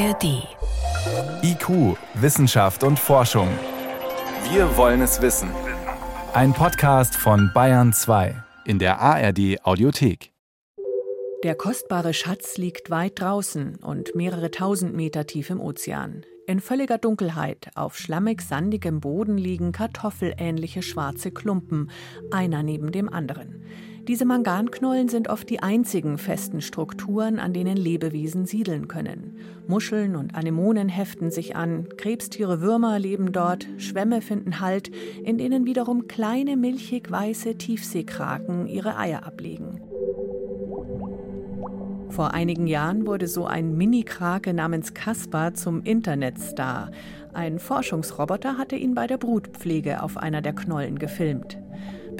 ARD. IQ, Wissenschaft und Forschung. Wir wollen es wissen. Ein Podcast von Bayern 2 in der ARD Audiothek. Der kostbare Schatz liegt weit draußen und mehrere tausend Meter tief im Ozean. In völliger Dunkelheit auf schlammig-sandigem Boden liegen kartoffelähnliche schwarze Klumpen, einer neben dem anderen. Diese Manganknollen sind oft die einzigen festen Strukturen, an denen Lebewesen siedeln können. Muscheln und Anemonen heften sich an, Krebstiere, Würmer leben dort, Schwämme finden Halt, in denen wiederum kleine milchig weiße Tiefseekraken ihre Eier ablegen. Vor einigen Jahren wurde so ein Mini-Krake namens Kaspar zum Internetstar. Ein Forschungsroboter hatte ihn bei der Brutpflege auf einer der Knollen gefilmt.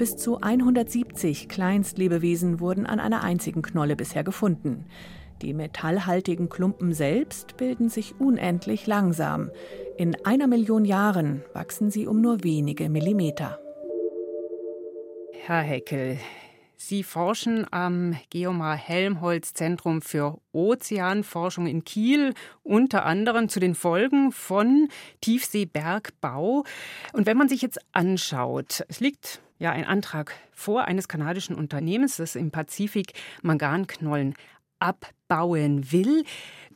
Bis zu 170 Kleinstlebewesen wurden an einer einzigen Knolle bisher gefunden. Die metallhaltigen Klumpen selbst bilden sich unendlich langsam. In einer Million Jahren wachsen sie um nur wenige Millimeter. Herr Heckel, Sie forschen am Geomar Helmholtz Zentrum für Ozeanforschung in Kiel, unter anderem zu den Folgen von Tiefseebergbau. Und wenn man sich jetzt anschaut, es liegt ja ein Antrag vor eines kanadischen Unternehmens, das im Pazifik Manganknollen abbauen will.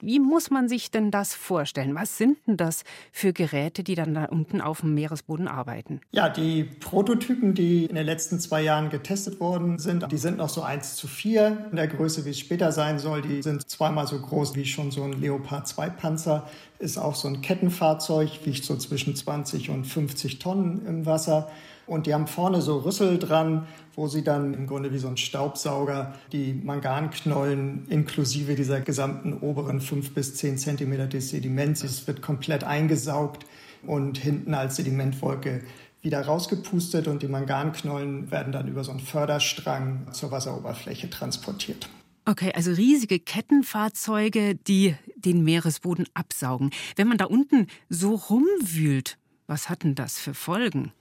Wie muss man sich denn das vorstellen? Was sind denn das für Geräte, die dann da unten auf dem Meeresboden arbeiten? Ja, die Prototypen, die in den letzten zwei Jahren getestet worden sind, die sind noch so 1 zu 4 in der Größe, wie es später sein soll. Die sind zweimal so groß wie schon so ein Leopard 2 Panzer. Ist auch so ein Kettenfahrzeug, wiegt so zwischen 20 und 50 Tonnen im Wasser. Und die haben vorne so Rüssel dran, wo sie dann im Grunde wie so ein Staubsauger die Manganknollen inklusive dieser gesamten oberen fünf bis zehn Zentimeter des Sediments, es wird komplett eingesaugt und hinten als Sedimentwolke wieder rausgepustet und die Manganknollen werden dann über so einen Förderstrang zur Wasseroberfläche transportiert. Okay, also riesige Kettenfahrzeuge, die den Meeresboden absaugen. Wenn man da unten so rumwühlt, was hat denn das für Folgen?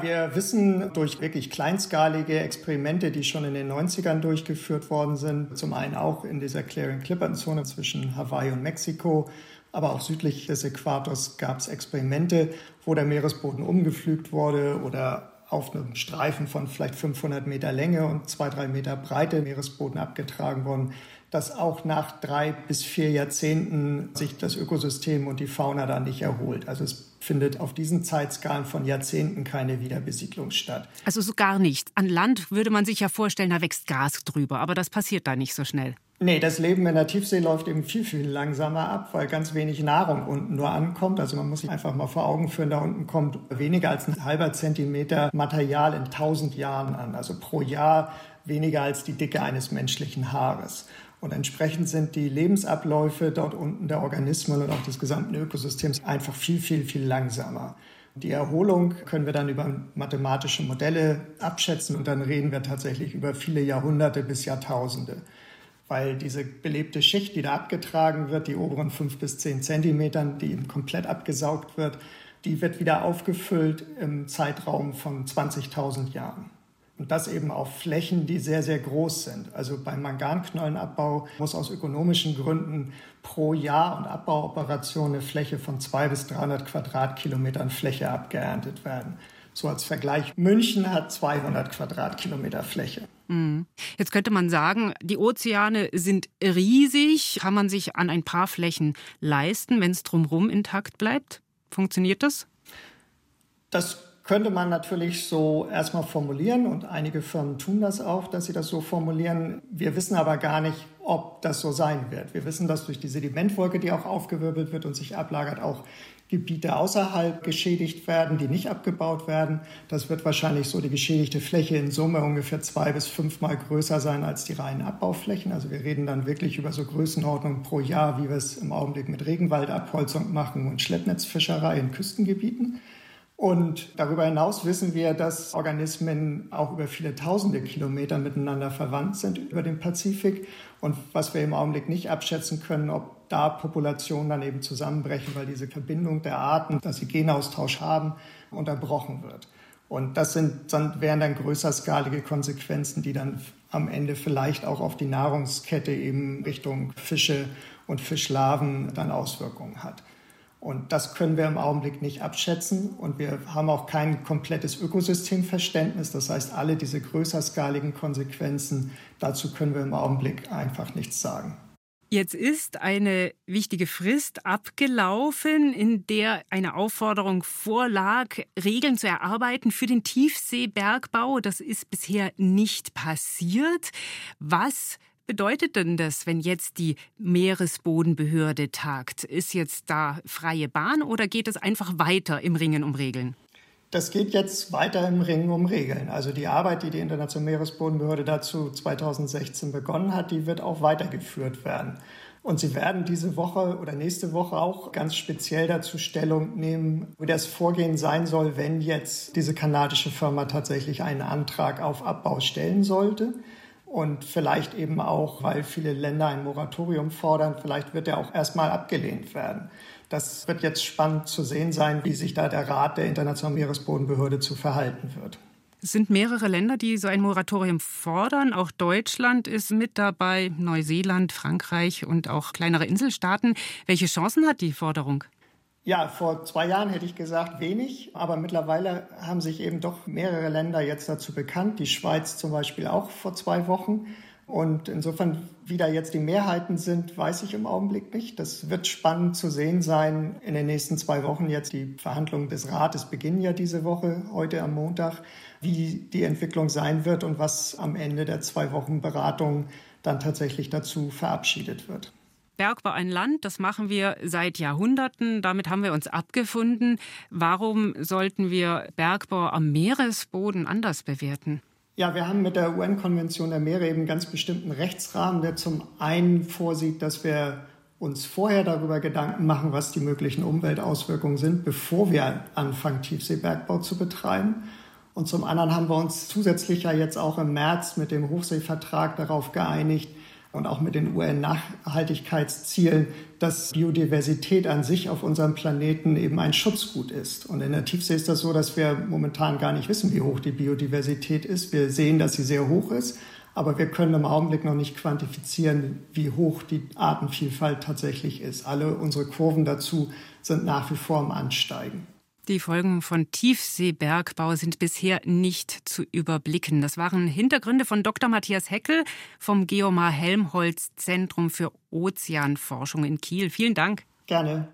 Wir wissen durch wirklich kleinskalige Experimente, die schon in den 90ern durchgeführt worden sind, zum einen auch in dieser Clarion-Clipperton-Zone zwischen Hawaii und Mexiko, aber auch südlich des Äquators gab es Experimente, wo der Meeresboden umgepflügt wurde oder auf einem Streifen von vielleicht 500 Meter Länge und zwei, drei Meter Breite Meeresboden abgetragen worden, dass auch nach drei bis vier Jahrzehnten sich das Ökosystem und die Fauna da nicht erholt. Also es findet auf diesen Zeitskalen von Jahrzehnten keine Wiederbesiedlung statt. Also so gar nicht. An Land würde man sich ja vorstellen, da wächst Gras drüber, aber das passiert da nicht so schnell. Nee, das Leben in der Tiefsee läuft eben viel, viel langsamer ab, weil ganz wenig Nahrung unten nur ankommt. Also man muss sich einfach mal vor Augen führen, da unten kommt weniger als ein halber Zentimeter Material in tausend Jahren an. Also pro Jahr weniger als die Dicke eines menschlichen Haares. Und entsprechend sind die Lebensabläufe dort unten der Organismen und auch des gesamten Ökosystems einfach viel, viel, viel langsamer. Die Erholung können wir dann über mathematische Modelle abschätzen und dann reden wir tatsächlich über viele Jahrhunderte bis Jahrtausende. Weil diese belebte Schicht, die da abgetragen wird, die oberen fünf bis zehn Zentimetern, die eben komplett abgesaugt wird, die wird wieder aufgefüllt im Zeitraum von 20.000 Jahren. Und das eben auf Flächen, die sehr, sehr groß sind. Also beim Manganknollenabbau muss aus ökonomischen Gründen pro Jahr und Abbauoperation eine Fläche von 200 bis 300 Quadratkilometern Fläche abgeerntet werden. So als Vergleich, München hat 200 Quadratkilometer Fläche. Mhm. Jetzt könnte man sagen, die Ozeane sind riesig. Kann man sich an ein paar Flächen leisten, wenn es drumherum intakt bleibt? Funktioniert das? Das könnte man natürlich so erstmal formulieren und einige Firmen tun das auch, dass sie das so formulieren. Wir wissen aber gar nicht, ob das so sein wird. Wir wissen, dass durch die Sedimentwolke, die auch aufgewirbelt wird und sich ablagert, auch Gebiete außerhalb geschädigt werden, die nicht abgebaut werden. Das wird wahrscheinlich so die geschädigte Fläche in Summe ungefähr zwei bis fünfmal größer sein als die reinen Abbauflächen. Also wir reden dann wirklich über so Größenordnungen pro Jahr, wie wir es im Augenblick mit Regenwaldabholzung machen und Schleppnetzfischerei in Küstengebieten. Und darüber hinaus wissen wir, dass Organismen auch über viele tausende Kilometer miteinander verwandt sind über den Pazifik. Und was wir im Augenblick nicht abschätzen können, ob da Populationen dann eben zusammenbrechen, weil diese Verbindung der Arten, dass sie Genaustausch haben, unterbrochen wird. Und das sind, dann, wären dann größerskalige Konsequenzen, die dann am Ende vielleicht auch auf die Nahrungskette eben Richtung Fische und Fischlarven dann Auswirkungen hat. Und das können wir im Augenblick nicht abschätzen. Und wir haben auch kein komplettes Ökosystemverständnis. Das heißt, alle diese größerskaligen Konsequenzen, dazu können wir im Augenblick einfach nichts sagen. Jetzt ist eine wichtige Frist abgelaufen, in der eine Aufforderung vorlag, Regeln zu erarbeiten für den Tiefseebergbau. Das ist bisher nicht passiert. Was bedeutet denn das, wenn jetzt die Meeresbodenbehörde tagt? Ist jetzt da freie Bahn oder geht es einfach weiter im Ringen um Regeln? Das geht jetzt weiter im Ringen um Regeln. Also die Arbeit, die die Internationale Meeresbodenbehörde dazu 2016 begonnen hat, die wird auch weitergeführt werden. Und sie werden diese Woche oder nächste Woche auch ganz speziell dazu Stellung nehmen, wie das Vorgehen sein soll, wenn jetzt diese kanadische Firma tatsächlich einen Antrag auf Abbau stellen sollte und vielleicht eben auch, weil viele Länder ein Moratorium fordern, vielleicht wird er auch erstmal abgelehnt werden. Das wird jetzt spannend zu sehen sein, wie sich da der Rat der Internationalen Meeresbodenbehörde zu verhalten wird. Es sind mehrere Länder, die so ein Moratorium fordern. Auch Deutschland ist mit dabei, Neuseeland, Frankreich und auch kleinere Inselstaaten. Welche Chancen hat die Forderung? Ja, vor zwei Jahren hätte ich gesagt wenig, aber mittlerweile haben sich eben doch mehrere Länder jetzt dazu bekannt, die Schweiz zum Beispiel auch vor zwei Wochen. Und insofern, wie da jetzt die Mehrheiten sind, weiß ich im Augenblick nicht. Das wird spannend zu sehen sein in den nächsten zwei Wochen. Jetzt die Verhandlungen des Rates beginnen ja diese Woche, heute am Montag, wie die Entwicklung sein wird und was am Ende der zwei Wochen Beratung dann tatsächlich dazu verabschiedet wird. Bergbau ein Land, das machen wir seit Jahrhunderten, damit haben wir uns abgefunden. Warum sollten wir Bergbau am Meeresboden anders bewerten? Ja, wir haben mit der UN-Konvention der Meere eben einen ganz bestimmten Rechtsrahmen, der zum einen vorsieht, dass wir uns vorher darüber Gedanken machen, was die möglichen Umweltauswirkungen sind, bevor wir anfangen, Tiefseebergbau zu betreiben. Und zum anderen haben wir uns zusätzlich ja jetzt auch im März mit dem Hochseevertrag darauf geeinigt, und auch mit den UN-Nachhaltigkeitszielen, dass Biodiversität an sich auf unserem Planeten eben ein Schutzgut ist. Und in der Tiefsee ist das so, dass wir momentan gar nicht wissen, wie hoch die Biodiversität ist. Wir sehen, dass sie sehr hoch ist, aber wir können im Augenblick noch nicht quantifizieren, wie hoch die Artenvielfalt tatsächlich ist. Alle unsere Kurven dazu sind nach wie vor am Ansteigen. Die Folgen von Tiefseebergbau sind bisher nicht zu überblicken. Das waren Hintergründe von Dr. Matthias Heckel vom Geomar Helmholtz Zentrum für Ozeanforschung in Kiel. Vielen Dank. Gerne.